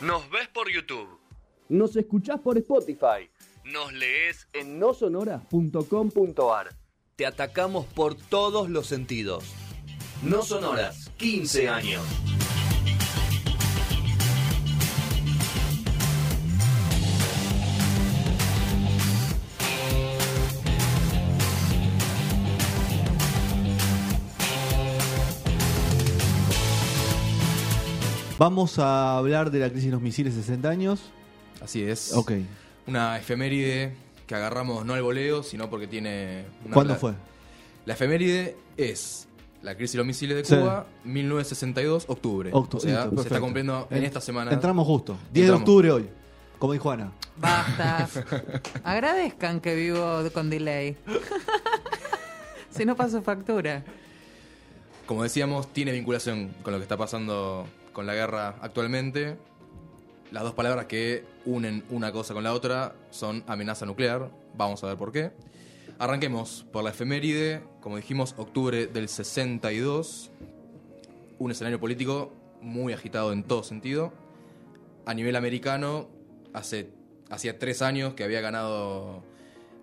Nos ves por YouTube. Nos escuchás por Spotify. Nos lees En nosonoras.com.ar. Te atacamos por todos los sentidos. No sonoras, 15 años. Vamos a hablar de la crisis de los misiles de 60 años. Así es. Ok. Una efeméride que agarramos no al voleo, sino porque tiene... una ¿Cuándo fue? La efeméride es la crisis de los misiles de Sí. Cuba, 1962, octubre. Octu- o sea, listo, se está cumpliendo en En- esta semana. Entramos justo. 10 de octubre hoy. Como dijo Ana. Basta. Agradezcan que vivo con delay. si no paso factura. Como decíamos, tiene vinculación con lo que está pasando con la guerra actualmente. Las dos palabras que unen una cosa con la otra son amenaza nuclear. Vamos a ver por qué. Arranquemos por la efeméride. Como dijimos, octubre del 62. Un escenario político muy agitado en todo sentido. A nivel americano, hace, hacía tres años que había ganado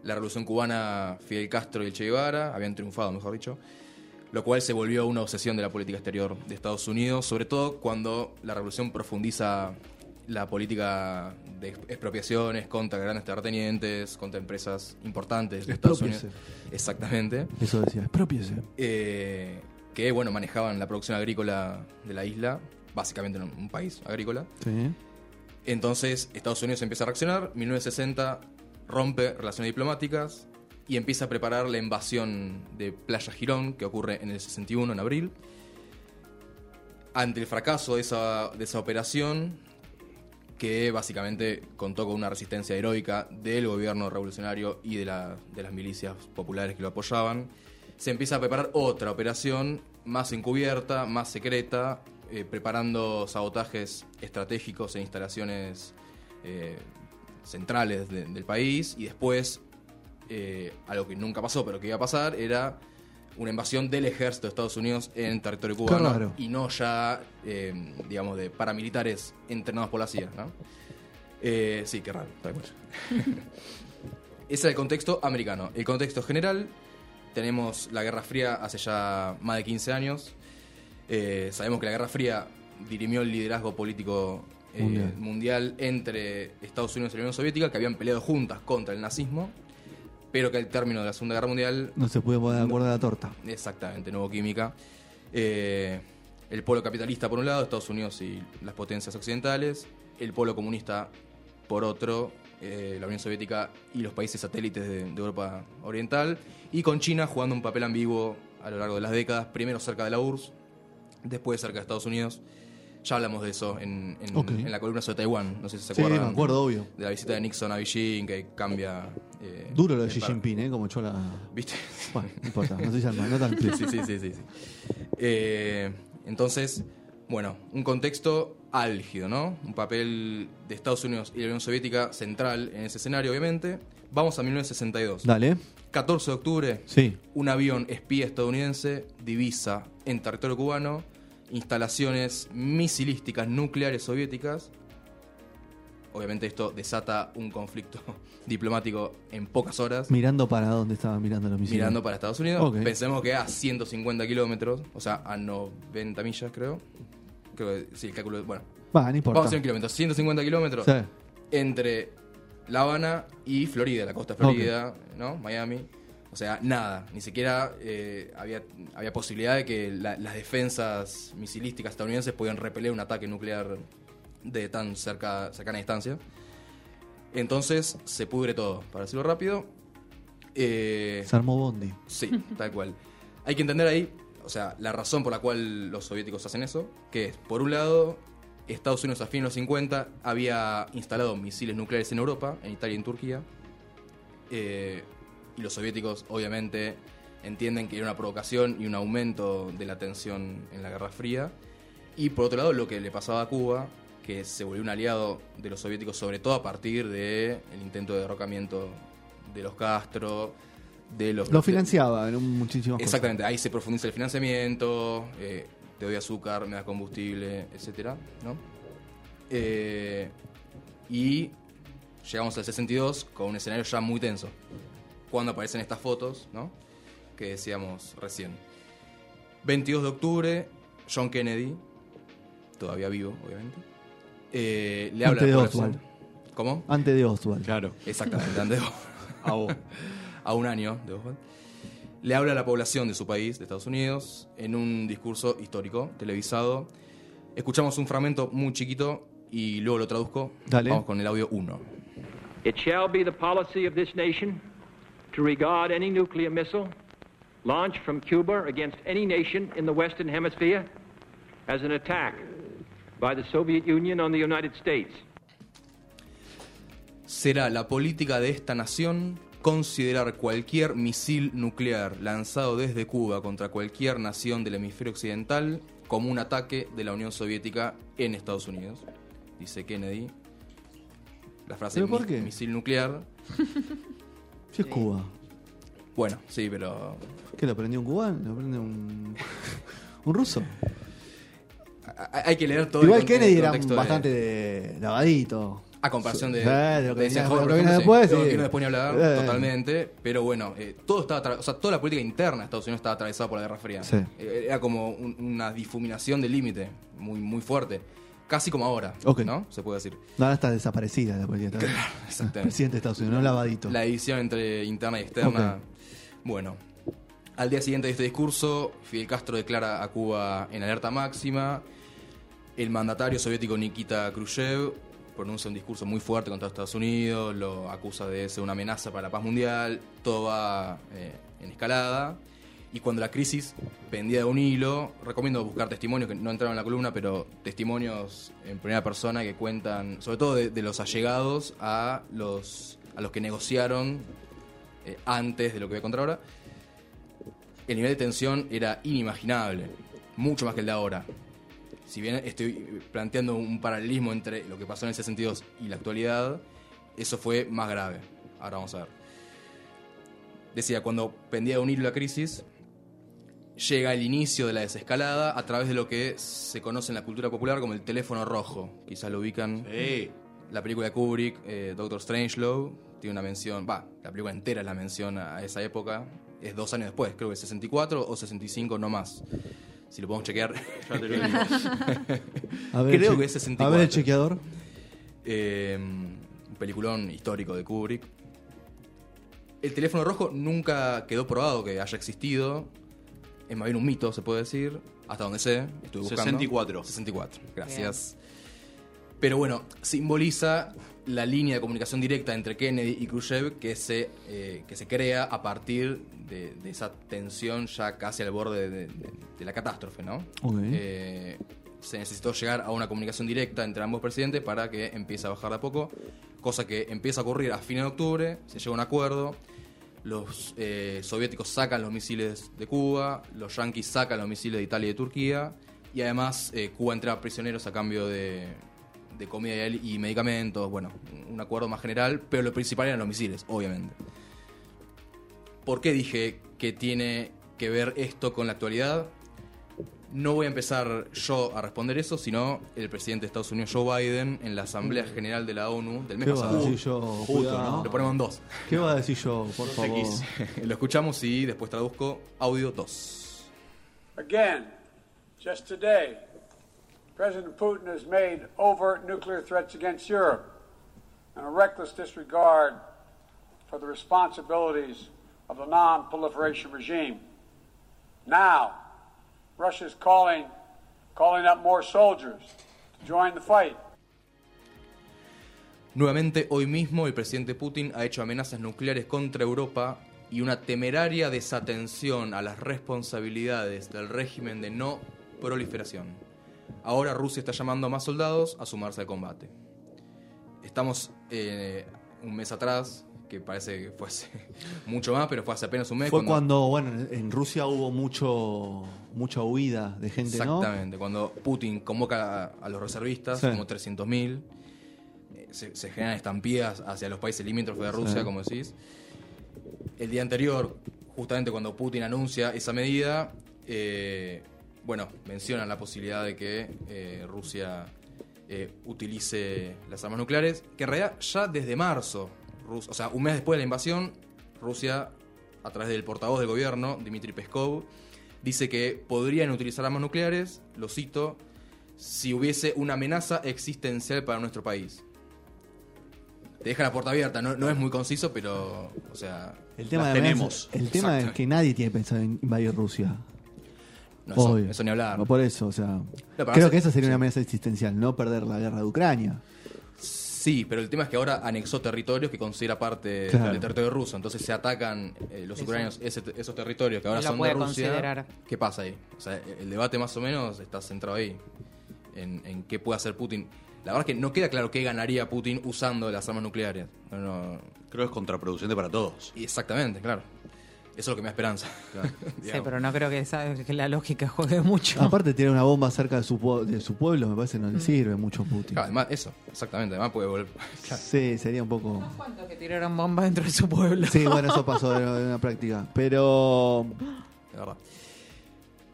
la revolución cubana Fidel Castro y el Che Guevara. Habían triunfado, mejor dicho lo cual se volvió una obsesión de la política exterior de Estados Unidos, sobre todo cuando la revolución profundiza la política de expropiaciones contra grandes terratenientes, contra empresas importantes de Estados Unidos. Exactamente. Eso decía. Expropiese. Eh, que bueno, manejaban la producción agrícola de la isla, básicamente en un país agrícola. Sí. Entonces Estados Unidos empieza a reaccionar, 1960 rompe relaciones diplomáticas y empieza a preparar la invasión de Playa Girón, que ocurre en el 61, en abril. Ante el fracaso de esa, de esa operación, que básicamente contó con una resistencia heroica del gobierno revolucionario y de, la- de las milicias populares que lo apoyaban, se empieza a preparar otra operación más encubierta, más secreta, eh, preparando sabotajes estratégicos en instalaciones eh, centrales de- del país y después, eh, algo que nunca pasó pero que iba a pasar, era una invasión del ejército de Estados Unidos en territorio cubano y no ya, eh, digamos, de paramilitares entrenados por la CIA, ¿no? Eh, sí, qué raro, tal cual. Ese es el contexto americano. El contexto general, tenemos la Guerra Fría hace ya más de 15 años. Eh, sabemos que la Guerra Fría dirimió el liderazgo político Mundial. mundial. entre Estados Unidos y la Unión Soviética, que habían peleado juntas contra el nazismo, pero que al término de la Segunda Guerra Mundial No se puede poner de acuerdo a la torta. Exactamente, no hubo química. Eh, el polo capitalista por un lado, Estados Unidos y las potencias occidentales. El polo comunista por otro, eh, la Unión Soviética y los países satélites de, de Europa Oriental. Y con China jugando un papel ambiguo a lo largo de las décadas, primero cerca de la URSS, después cerca de Estados Unidos. Ya hablamos de eso en, en- la columna sobre Taiwán, no sé si se Sí, acuerdan. me acuerdo, obvio. De la visita de Nixon a Beijing, que cambia... eh, Duro lo de Xi Jinping, ¿eh? Como echó la. ¿Viste? Bueno, no importa. No sé si no tan Sí, sí, sí, sí, sí. Eh, entonces, bueno, un contexto álgido, ¿no? Un papel de Estados Unidos y la Unión Soviética central en ese escenario, obviamente. Vamos a 1962. Dale. 14 de octubre, Sí. un avión espía estadounidense divisa en territorio cubano instalaciones misilísticas nucleares soviéticas. Obviamente esto desata un conflicto diplomático en pocas horas. Mirando para dónde estaba mirando los misiles. Mirando para Estados Unidos. Pensemos que a 150 kilómetros, o sea, a 90 millas, creo. Creo que sí, el cálculo. Bueno, Va, no importa. vamos a hacer en kilómetros. 150 kilómetros Sí. entre La Habana y Florida, la costa de Florida, ¿no? Miami. O sea, nada. Ni siquiera eh, había, había posibilidad de que la- las defensas misilísticas estadounidenses pudieran repeler un ataque nuclear de tan cerca, cercana distancia. Entonces se pudre todo, para decirlo rápido. Eh, Se armó Bondi. Sí, tal cual. Hay que entender ahí, o sea, la razón por la cual los soviéticos hacen eso, que es, por un lado, Estados Unidos a fines de los 50 había instalado misiles nucleares en Europa, en Italia y en Turquía, eh, y los soviéticos obviamente entienden que era una provocación y un aumento de la tensión en la Guerra Fría, y por otro lado lo que le pasaba a Cuba, que se volvió un aliado de los soviéticos, sobre todo a partir del intento de derrocamiento de los Castro, de los... Lo financiaba en un muchísimo Exactamente, ahí se profundiza el financiamiento, eh, te doy azúcar, me das combustible, etcétera, ¿no? Eh, y llegamos al 62 con un escenario ya muy tenso. Cuando aparecen estas fotos, ¿no? Que decíamos recién. 22 de octubre, John Kennedy, todavía vivo, obviamente, eh, le habla Antes a de la población. Oswald. ¿Cómo? Antes de Oswald. Claro. Exactamente, antes de- A vos. a un año de Oswald. Le habla a la población de su país, de Estados Unidos, en un discurso histórico, televisado. Escuchamos un fragmento muy chiquito y luego lo traduzco. Dale. Vamos con el audio 1. It shall be the policy of this nation to regard any nuclear missile launched from Cuba against any nation in the Western Hemisphere as an attack by the Soviet Union on the United States. Será la política de esta nación considerar cualquier misil nuclear lanzado desde Cuba contra cualquier nación del hemisferio occidental como un ataque de la Unión Soviética en Estados Unidos. Dice Kennedy. La frase ¿Pero por "mi- qué? misil nuclear. Si es Cuba. Bueno, sí, pero ¿Qué lo aprendió un cubano? ¿Lo aprendió un, un ruso? hay hay que leer todo Igual el Kennedy era contexto de- bastante de lavadito. A comparación de, Sí, de lo que de venía- Eisenhower, lo que viene sí. después, De lo que sí. vino después ni hablar, Eh. totalmente. Pero bueno, eh, todo estaba atra- o sea, toda la política interna de Estados Unidos estaba atravesada por la Guerra Fría. Sí. Eh, Era como un- una difuminación del límite muy, muy fuerte. Casi como ahora. ¿no? Se puede decir. Ahora está desaparecida la política. está- Exactamente. Presidente de Estados Unidos, no lavadito. La división entre interna y externa. Bueno, al día siguiente de este discurso, Fidel Castro declara a Cuba en alerta máxima. El mandatario soviético Nikita Khrushchev pronuncia un discurso muy fuerte contra Estados Unidos, lo acusa de ser una amenaza para la paz mundial, todo va eh, en escalada. Y cuando la crisis pendía de un hilo, recomiendo buscar testimonios que no entraron en la columna, pero testimonios en primera persona que cuentan, sobre todo de, los allegados a los, a los que negociaron eh, antes de lo que voy a contar ahora. El nivel de tensión era inimaginable, mucho más que el de ahora. Si bien estoy planteando un paralelismo entre lo que pasó en el 62 y la actualidad, eso fue más grave. Ahora vamos a ver. Decía, cuando pendía de un hilo la crisis, llega el inicio de la desescalada a través de lo que se conoce en la cultura popular como el teléfono rojo. Quizás lo ubican. Sí. La película de Kubrick, eh, Doctor Strangelove, tiene una mención, va, la película entera es la mención a esa época. Es dos años después, creo que 64 o 65, no más. Si lo podemos chequear. Ya te lo digo. A ver, creo que es 64. A ver el chequeador. Eh, un peliculón histórico de Kubrick. El teléfono rojo nunca quedó probado que haya existido. Es más bien un mito, se puede decir. Hasta donde sé. Estuve buscando. 64. 64, gracias. Pero bueno, simboliza la línea de comunicación directa entre Kennedy y Khrushchev que se, eh, que se crea a partir de, de esa tensión ya casi al borde de, de- de la catástrofe, ¿no? Ok. Eh, se necesitó llegar a una comunicación directa entre ambos presidentes para que empiece a bajar de a poco, cosa que empieza a ocurrir a fines de octubre, se llega a un acuerdo, los eh, soviéticos sacan los misiles de Cuba, los yanquis sacan los misiles de Italia y de Turquía, y además eh, Cuba entrega prisioneros a cambio de, comida y, y medicamentos, bueno, un acuerdo más general, pero lo principal eran los misiles, obviamente. ¿Por qué dije que tiene que ver esto con la actualidad? No voy a empezar yo a responder eso, sino el presidente de Estados Unidos, Joe Biden, en la Asamblea General de la ONU del mes ¿Qué va a decir yo? Justo. Lo ponemos en dos. ¿Qué va a decir yo, por favor? X. Lo escuchamos y después traduzco audio 2. Again, just today, President Putin has made overt nuclear threats against Europe and a reckless disregard for the responsibilities of the non proliferation regime. Now, Russia is calling, calling up more soldiers to join the fight. Nuevamente, hoy mismo el presidente Putin ha hecho amenazas nucleares contra Europa y una temeraria desatención a las responsabilidades del régimen de no proliferación. Ahora Rusia está llamando a más soldados a sumarse al combate. Estamos eh, un mes atrás, que parece que fue hace mucho más, pero fue hace apenas un mes. Fue cuando, bueno, en- Rusia hubo mucho mucha huida de gente, ¿no? Exactamente, cuando Putin convoca a, a los reservistas, Sí. como 300.000, eh, se, se generan estampillas hacia los países limítrofes de Rusia, Sí. como decís. El día anterior, justamente cuando Putin anuncia esa medida, eh, bueno, mencionan la posibilidad de que eh, Rusia eh, utilice las armas nucleares, que en realidad ya desde marzo, O sea, un mes después de la invasión, Rusia, a través del portavoz del gobierno, Dmitry Peskov, dice que podrían utilizar armas nucleares, lo cito, si hubiese una amenaza existencial para nuestro país. Te deja la puerta abierta, no, no es muy conciso, pero, o sea, El tema, Las de tenemos. El tema es que nadie tiene pensado en invadir Rusia. no, eso, Obvio. eso ni hablar. No por eso, o sea. creo que esa sería sí. una amenaza existencial, no perder la guerra de Ucrania. Sí, pero el tema es que ahora anexó territorios que considera parte Claro. del territorio ruso. Entonces se atacan eh, los ucranianos ese- esos territorios que ahora son de puede Rusia. considerar. ¿Qué pasa ahí? O sea, el debate más o menos está centrado ahí. En, en qué puede hacer Putin. La verdad es que no queda claro qué ganaría Putin usando las armas nucleares. No, no- Creo que es contraproducente para todos. exactamente, claro. Eso es lo que me da esperanza. Sí, pero no creo que, esa- que la lógica juegue mucho. Aparte, tiene una bomba cerca de su, de su pueblo, me parece que no Mm. le sirve mucho a Putin. Claro, además, eso, exactamente. Además puede volver. Claro, Sí, sería un poco. ¿Cuántos que tiraron bombas dentro de su pueblo? Sí, bueno, eso pasó de, de una práctica. Pero de verdad.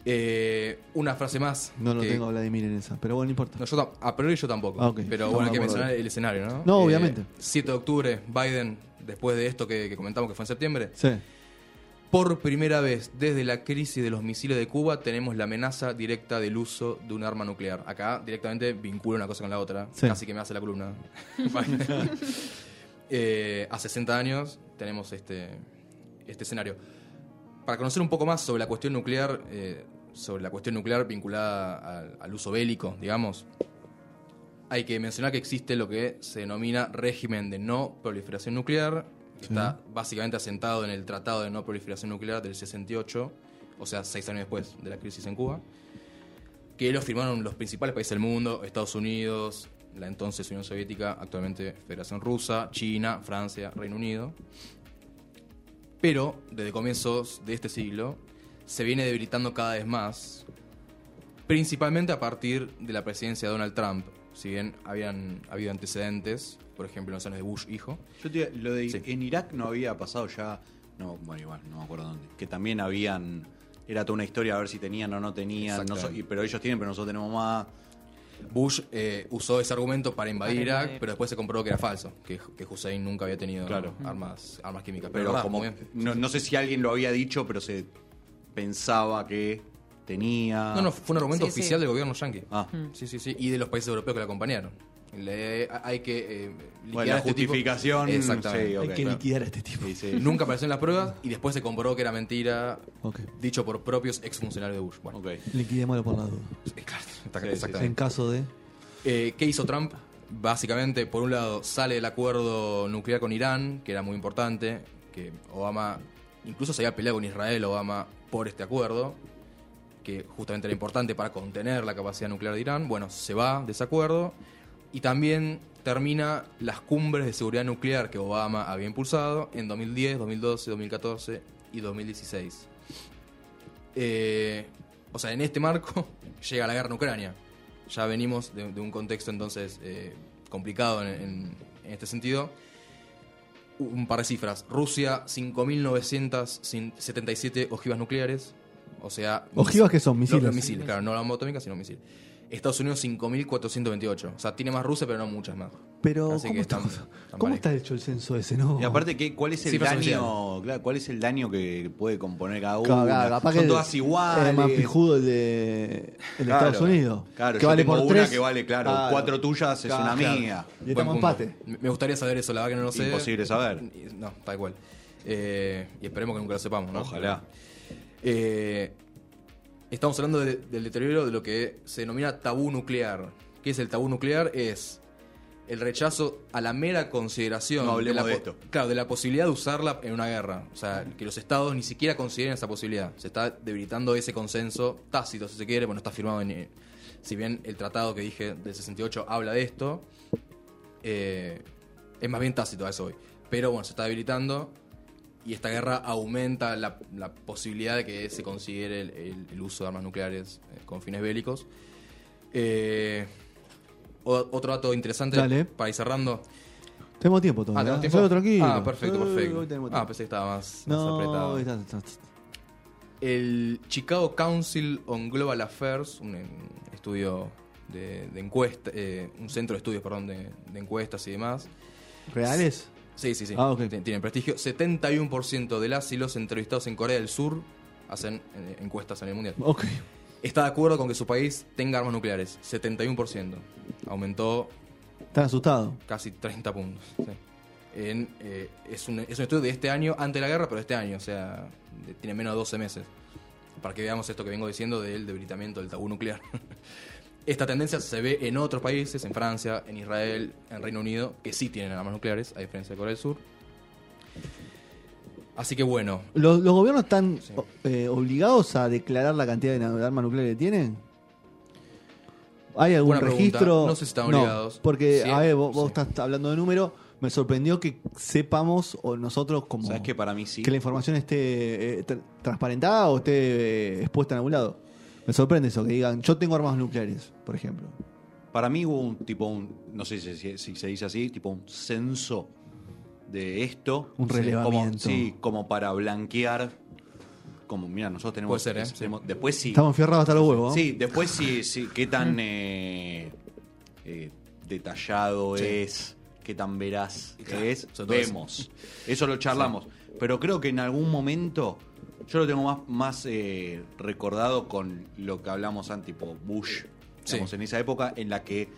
Eh, una frase más. no lo que- tengo a Vladimir en esa. Pero bueno, no importa. No, yo a priori yo tampoco. Ah. Pero No, bueno, no hay que mencionar el escenario, ¿no? No, Eh, obviamente. 7 de octubre, Biden, después de esto que, que comentamos que fue en septiembre, Sí. Por primera vez desde la crisis de los misiles de Cuba tenemos la amenaza directa del uso de un arma nuclear. Acá directamente vincula una cosa con la otra. Sí. Casi que me hace la columna. Eh, a 60 años tenemos este, este escenario. Para conocer un poco más sobre la cuestión nuclear, eh, sobre la cuestión nuclear vinculada al, al uso bélico, digamos, hay que mencionar que existe lo que se denomina régimen de no proliferación nuclear, que está básicamente asentado en el Tratado de No Proliferación Nuclear del 68, o sea, seis años después de la crisis en Cuba, que lo firmaron los principales países del mundo, Estados Unidos, la entonces Unión Soviética, actualmente Federación Rusa, China, Francia, Reino Unido. Pero desde comienzos de este siglo se viene debilitando cada vez más, principalmente a partir de la presidencia de Donald Trump. Si bien habían habido antecedentes, por ejemplo en los años de Bush hijo, Yo te- lo de Sí. en Irak no había pasado ya, no, bueno, igual, no me acuerdo dónde, que también habían, era toda una historia a ver si tenían o no tenían, no so- Exactamente. y- pero ellos tienen, pero nosotros tenemos más. Bush eh, usó ese argumento para invadir Para Irak, pero después se comprobó que era falso, que, que Hussein nunca había tenido Claro. armas, armas químicas. Pero como, no sé si alguien lo había dicho, pero se pensaba que tenía. No, no, fue un argumento Sí, sí. oficial del gobierno yanqui. Ah. Sí, sí, sí. Y de los países europeos que la acompañaron. Le- hay que eh, liquidar Bueno, la este tipo- justificación, Exactamente. sí. Hay que claro. liquidar a este tipo. Sí, sí. Nunca apareció en las pruebas y después se comprobó que era mentira, dicho por propios exfuncionarios de Bush. Bueno, Ok. Liquidémoslo por la duda. claro, exactamente. En caso de. Eh, ¿Qué hizo Trump? Básicamente, por un lado, sale el acuerdo nuclear con Irán, que era muy importante, que Obama, incluso se había peleado con Israel, Obama, por este acuerdo, que justamente era importante para contener la capacidad nuclear de Irán. Bueno, se va de ese acuerdo y también termina las cumbres de seguridad nuclear que Obama había impulsado en 2010, 2012, 2014 y 2016. Eh, o sea, en este marco llega la guerra en Ucrania. Ya venimos de, un contexto entonces eh, complicado en, en- en este sentido. Un par de cifras. Rusia, 5.977 ojivas nucleares. O sea... ¿Ojivas qué son? Misiles. no, misiles, claro, no la bomba atómica, sino misil. Estados Unidos 5.428. O sea, tiene más Rusia, pero no muchas más. Pero, Así ¿cómo, que está, están- están ¿cómo parejas. está hecho el censo ese, no? Y aparte, ¿qué, ¿cuál es el daño? Claro, ¿Cuál es el daño que puede componer cada? Claro, capaz Son que todas iguales. Es más pijudo el de, el Claro, Estados Unidos. Claro, que yo vale tengo por una tres. que vale, claro, cuatro tuyas es una mía. Y estamos empate. Me gustaría saber eso, la verdad que no lo sé. Imposible saber. No, tal cual. Eh, y esperemos que nunca lo sepamos, ¿no? Ojalá. Eh, estamos hablando de- del deterioro de lo que se denomina tabú nuclear. ¿Qué es el tabú nuclear? Es el rechazo a la mera consideración No la de esto. Claro, de la posibilidad de usarla en una guerra. O sea, que los estados ni siquiera consideren esa posibilidad. Se está debilitando ese consenso tácito, si se quiere. Bueno, está firmado en. eh, Si bien el tratado que dije del 68 habla de esto, eh, es más bien tácito a eso hoy. Pero bueno, se está debilitando y esta guerra aumenta la, la posibilidad de que se considere el, el- el uso de armas nucleares eh, con fines bélicos. Eh, o- otro dato interesante Dale. para ir cerrando. Tenemos tiempo Ah, todavía. ¿tenemos ¿eh? tiempo? Solo tranquilo. Ah, perfecto, perfecto. Ah, pensé que estaba más, apretado. está- está- está- El Chicago Council on Global Affairs, un, un estudio de, de encuesta, eh, un centro de estudios, perdón, de, de encuestas y demás. ¿Reales? Sí, sí, sí. Ah, ok. Tien- Tienen prestigio. 71% de las y los entrevistados en Corea del Sur hacen eh, encuestas a nivel mundial. Ok. Está de acuerdo con que su país tenga armas nucleares. 71%. Aumentó Están asustados. casi 30 puntos. sí. En, eh, es, un, es un estudio de este año, antes de la guerra, pero este año. O sea, de- tiene menos de 12 meses. Para que veamos esto que vengo diciendo del debilitamiento del tabú nuclear. Esta tendencia se ve en otros países, en Francia, en Israel, en Reino Unido, que sí tienen armas nucleares, a diferencia de Corea del Sur. Así que bueno, ¿Los, los gobiernos están Sí. eh, obligados a declarar la cantidad de armas nucleares que tienen? ¿Hay algún Buena pregunta. registro? No sé si están obligados. porque, Sí, a ver, vos, vos estás hablando de número. Me sorprendió que sepamos, o nosotros como. ¿Sabes que para mí sí? que la información esté eh, tra- transparentada o esté eh, expuesta en algún lado. Me sorprende eso, que digan, yo tengo armas nucleares, por ejemplo. Para mí hubo un tipo, un, no sé si, si- si se dice así, tipo un censo de esto. Un relevamiento. Como, sí, como para blanquear. Como, mira, nosotros tenemos. Puede ser, ¿eh? tenemos- Después sí. Estamos fierrados hasta los huevos. ¿no? Sí, después sí, sí qué tan eh, eh, detallado Sí. es, qué tan veraz Claro, es, eso. vemos. Eso lo charlamos. Pero creo que en algún momento, yo lo tengo más, más eh, recordado con lo que hablamos antes, tipo Bush, digamos, Sí. en esa época en la que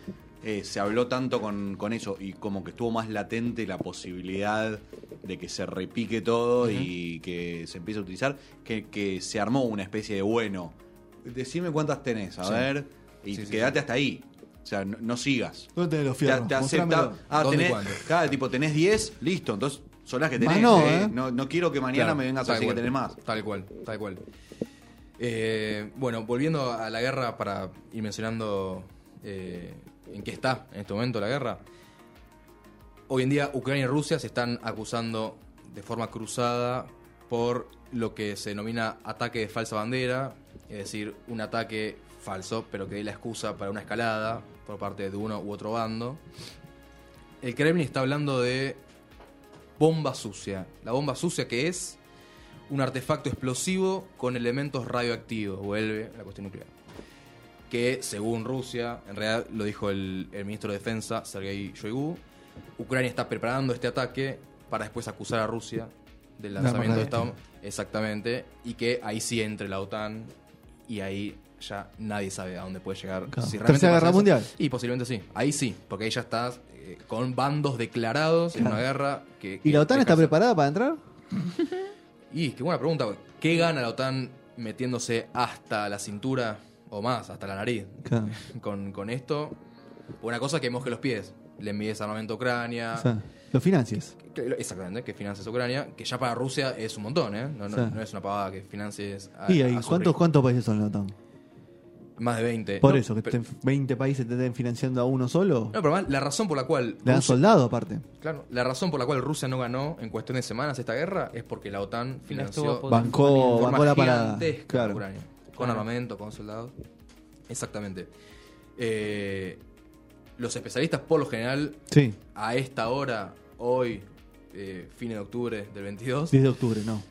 eh, se habló tanto con, con eso y como que estuvo más latente la posibilidad de que se repique todo y que se empiece a utilizar, que, que se armó una especie de bueno. Decime cuántas tenés, a Sí. ver, y Sí, sí, quedate hasta ahí. O sea, no, no sigas. ¿Dónde tenés los Te, fierros? te acepta. Mostrámelo. Ah, ¿Dónde y tenés, cada tipo tenés 10, listo, entonces son las que tenés. no, eh. ¿eh? No, no quiero que mañana Claro, me vengas a decir que tenés más. Tal cual, tal cual. Eh, bueno, volviendo a la guerra para ir mencionando eh, en qué está en este momento la guerra. Hoy en día Ucrania y Rusia se están acusando de forma cruzada por lo que se denomina ataque de falsa bandera, es decir, un ataque falso, pero que dé la excusa para una escalada por parte de uno u otro bando. El Kremlin está hablando de bomba sucia. La bomba sucia que es un artefacto explosivo con elementos radioactivos, vuelve a la cuestión nuclear. Que según Rusia, en realidad lo dijo el, el ministro de Defensa, Sergei Shoigu, Ucrania está preparando este ataque para después acusar a Rusia del lanzamiento de esta bomba. Exactamente. Y que ahí sí entre la OTAN y ahí ya nadie sabe a dónde puede llegar. Claro. Si Tercera Guerra eso. Mundial. Y posiblemente sí. Ahí sí, porque ahí ya estás eh, con bandos declarados en Claro. una guerra que... ¿Y que la OTAN está preparada para entrar? y qué buena pregunta. ¿Qué gana la OTAN metiéndose hasta la cintura o más, hasta la nariz? Claro. Con, con esto, una cosa que moje los pies. Le envíes armamento a Ucrania. O sea, los financias. Que lo- exactamente, que financies a Ucrania. Que ya para Rusia es un montón, ¿eh? No, es una pavada que financies a, ¿Y a ¿cuántos, cuántos países son la OTAN? Más de 20. Por No, eso, que pero- estén 20 países te estén financiando a uno solo. No, pero además, la razón por la cual. Le dan Rusia- soldado aparte. Claro, la razón por la cual Rusia no ganó en cuestión de semanas esta guerra es porque la OTAN financió estuvo de Bancó, forma bancó la parada. gigantesca a Claro. Ucrania. Con Claro. armamento, con soldados. Exactamente. Eh, los especialistas, por lo general, Sí, a esta hora, hoy, eh, fin de octubre del 22, 10 de octubre, no.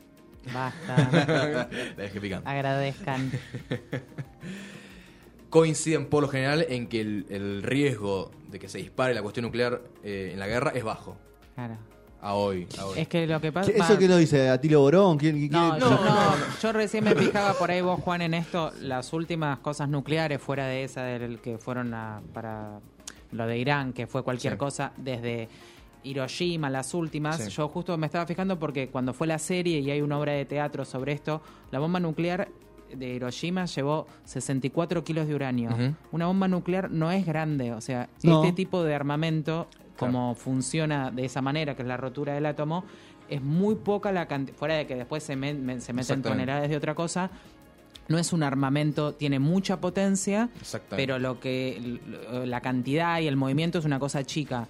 Basta. la dejé picando, Agradezcan. coinciden por lo general en que el, el riesgo de que se dispare la cuestión nuclear eh, en la guerra es bajo. Claro. A hoy. a hoy. Es que lo que pasa. ¿Qué- ¿Eso qué lo dice? ¿Atilio Borón? ¿Quién, quién- No, quién- yo, no, yo recién me fijaba por ahí vos, Juan, en esto, las últimas cosas nucleares fuera de esa del que fueron a- para lo de Irán, que fue cualquier Sí. cosa, desde Hiroshima, las últimas, Sí. yo justo me estaba fijando porque cuando fue la serie y hay una obra de teatro sobre esto, la bomba nuclear de Hiroshima llevó 64 kilos de uranio. Una bomba nuclear no es grande, o sea, No. este tipo de armamento, como funciona de esa manera, que es la rotura del átomo, es muy poca la cantidad, fuera de que después se, men- men- se meten toneladas de otra cosa, no es un armamento, tiene mucha potencia, pero lo que la cantidad y el movimiento es una cosa chica.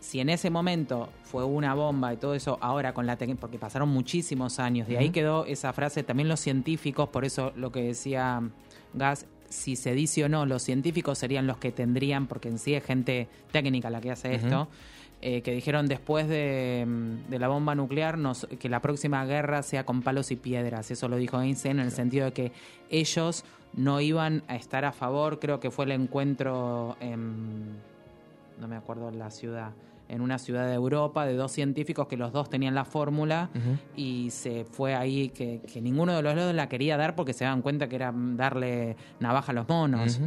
Si en ese momento fue una bomba y todo eso, ahora con la tecnología, porque pasaron muchísimos años, de ahí quedó esa frase, también los científicos, por eso lo que decía Gas, si se dice o no, los científicos serían los que tendrían, porque en sí es gente técnica la que hace esto, eh, que dijeron después de, mm, de la bomba nuclear nos- que la próxima guerra sea con palos y piedras. Eso lo dijo Einstein en el sentido de que ellos no iban a estar a favor, creo que fue el encuentro en, acuerdo la ciudad, en una ciudad de Europa de dos científicos que los dos tenían la fórmula y se fue ahí que, que ninguno de los dos la quería dar porque se daban cuenta que era darle navaja a los monos.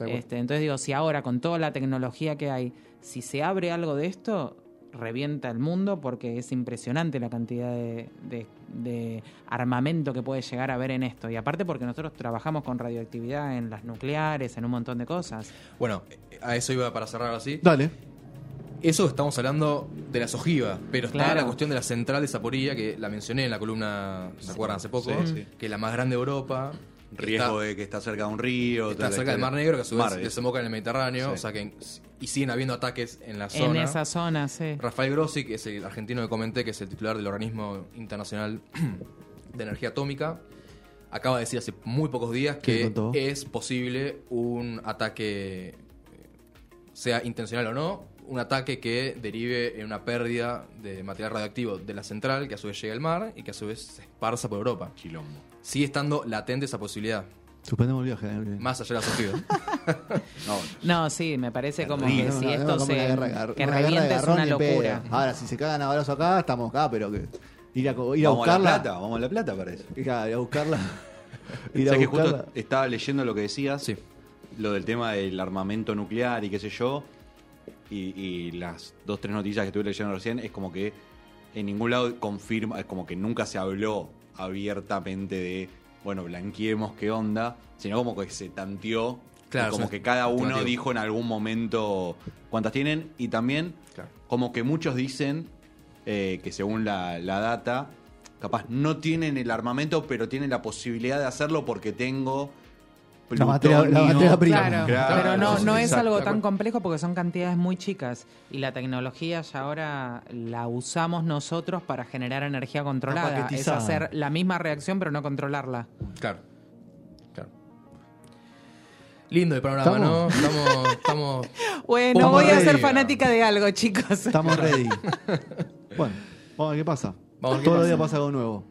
Este, entonces digo, si ahora con toda la tecnología que hay, si se abre algo de esto, revienta el mundo porque es impresionante la cantidad de, de- de armamento que puede llegar a haber en esto. Y aparte porque nosotros trabajamos con radioactividad en las nucleares, en un montón de cosas. Bueno, a eso iba para cerrar así. Dale. Eso estamos hablando de las ojivas, pero está Claro. la cuestión de la central de Zaporilla, que la mencioné en la columna, ¿se acuerdan? Hace poco, Sí, sí. que es la más grande de Europa. Riesgo está, de que está cerca de un río. está cerca del. Mar Negro, que a su vez desemboca en el Mediterráneo, Sí. o sea que y siguen habiendo ataques en la En zona. esa zona, sí. Rafael Grossi, que es el argentino que comenté, que es el titular del Organismo Internacional de Energía Atómica, acaba de decir hace muy pocos días ¿Qué que es posible un ataque, sea intencional o no, un ataque que derive en una pérdida de material radioactivo de la central, que a su vez llegue al mar y que a su vez se esparza por Europa. Quilombo. Sigue estando latente esa posibilidad, Suspendemos el viaje. Daniel. más allá de las ojivas. No, No, sí, me parece como que no, si no, esto se guerra que reviente es una locura. Ahora, si se cagan a abrazo acá, estamos acá, pero que ir a, ir a vamos a La. Plata, vamos a La Plata para eso. Ir a, ir a buscarla. ir a ¿Sabes que buscarla. justo estaba leyendo lo que decías? Sí. Lo del tema del armamento nuclear y qué sé yo. Y, y las dos, tres noticias que estuve leyendo recién es como que en ningún lado confirma, es como que nunca se habló abiertamente de, bueno, blanqueemos qué onda, sino como que se tanteó. Claro, y como que cada uno dijo en algún momento cuántas tienen. Y también Claro. como que muchos dicen eh, que según la, la data, capaz no tienen el armamento, pero tienen la posibilidad de hacerlo porque tengo La materia- la plutonio. materia prima. Claro, Claro, pero no, no es exacto. algo tan complejo porque son cantidades muy chicas y la tecnología ya ahora la usamos nosotros para generar energía controlada. Es hacer la misma reacción pero no controlarla. Claro. Claro. Lindo el panorama, ¿no? Estamos, estamos Bueno, Estamos voy a ser fanática de algo, chicos. Estamos ready. bueno, vamos a ver qué pasa. Vamos a ver qué Todos los pasa. días pasa algo nuevo.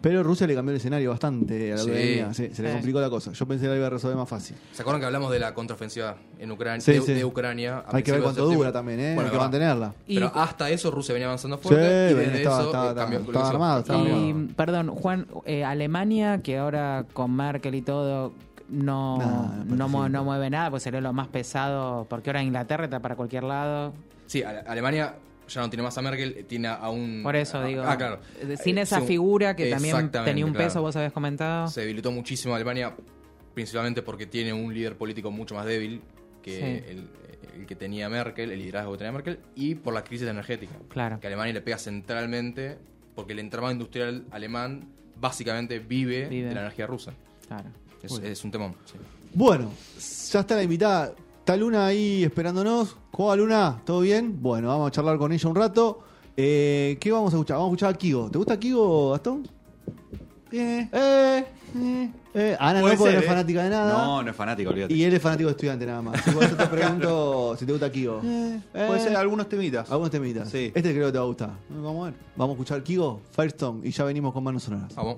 Pero Rusia le cambió el escenario bastante a Sí. que venía. Sí, se le Sí. complicó la cosa. Yo pensé que la iba a resolver más fácil. ¿Se acuerdan que hablamos de la contraofensiva en Ucrania, Sí, de, sí. de Ucrania? a Hay que ver cuánto dura también, ¿eh? Bueno, Hay que mantenerla. Y- Pero hasta eso Rusia venía avanzando Sí, fuerte y desde estaba, eso estaba, armado, Y, armado. perdón, Juan, eh, Alemania, que ahora con Merkel y todo no, Nah, no, mu- parece no mueve nada, pues sería lo más pesado, porque ahora Inglaterra está para cualquier lado. Sí, Ale- Alemania ya no tiene más a Merkel, tiene a un... Por eso digo, Ah, claro. sin Eh, esa sí, figura que también tenía un claro. peso, vos habías comentado. Se debilitó muchísimo Alemania, principalmente porque tiene un líder político mucho más débil que Sí. el, el que tenía Merkel, el liderazgo que tenía Merkel, y por la crisis energética. Claro. Que a Alemania le pega centralmente porque el entramado industrial alemán básicamente vive, Vive. de la energía rusa. Claro. Es, es un temón. sí. Bueno, ya está la invitada. Está Luna ahí esperándonos. ¿Cómo va Luna? ¿Todo bien? Bueno, vamos a charlar con ella un rato. Eh, ¿Qué vamos a escuchar? Vamos a escuchar a Kigo. ¿Te gusta Kigo, Gastón? Eh, eh, eh, eh. Ana no, Puede porque ser, no es ¿eh? fanática de nada. No, no es fanático, olvídate. Y él es fanático de estudiante nada más. Así que por eso te pregunto si te gusta Kigo. Eh, Puede ser algunos temitas. Algunos temitas. Sí. Este creo que te va a gustar. Vamos a ver. Vamos a escuchar Kigo, Firestone y ya venimos con manos sonoras. Vamos.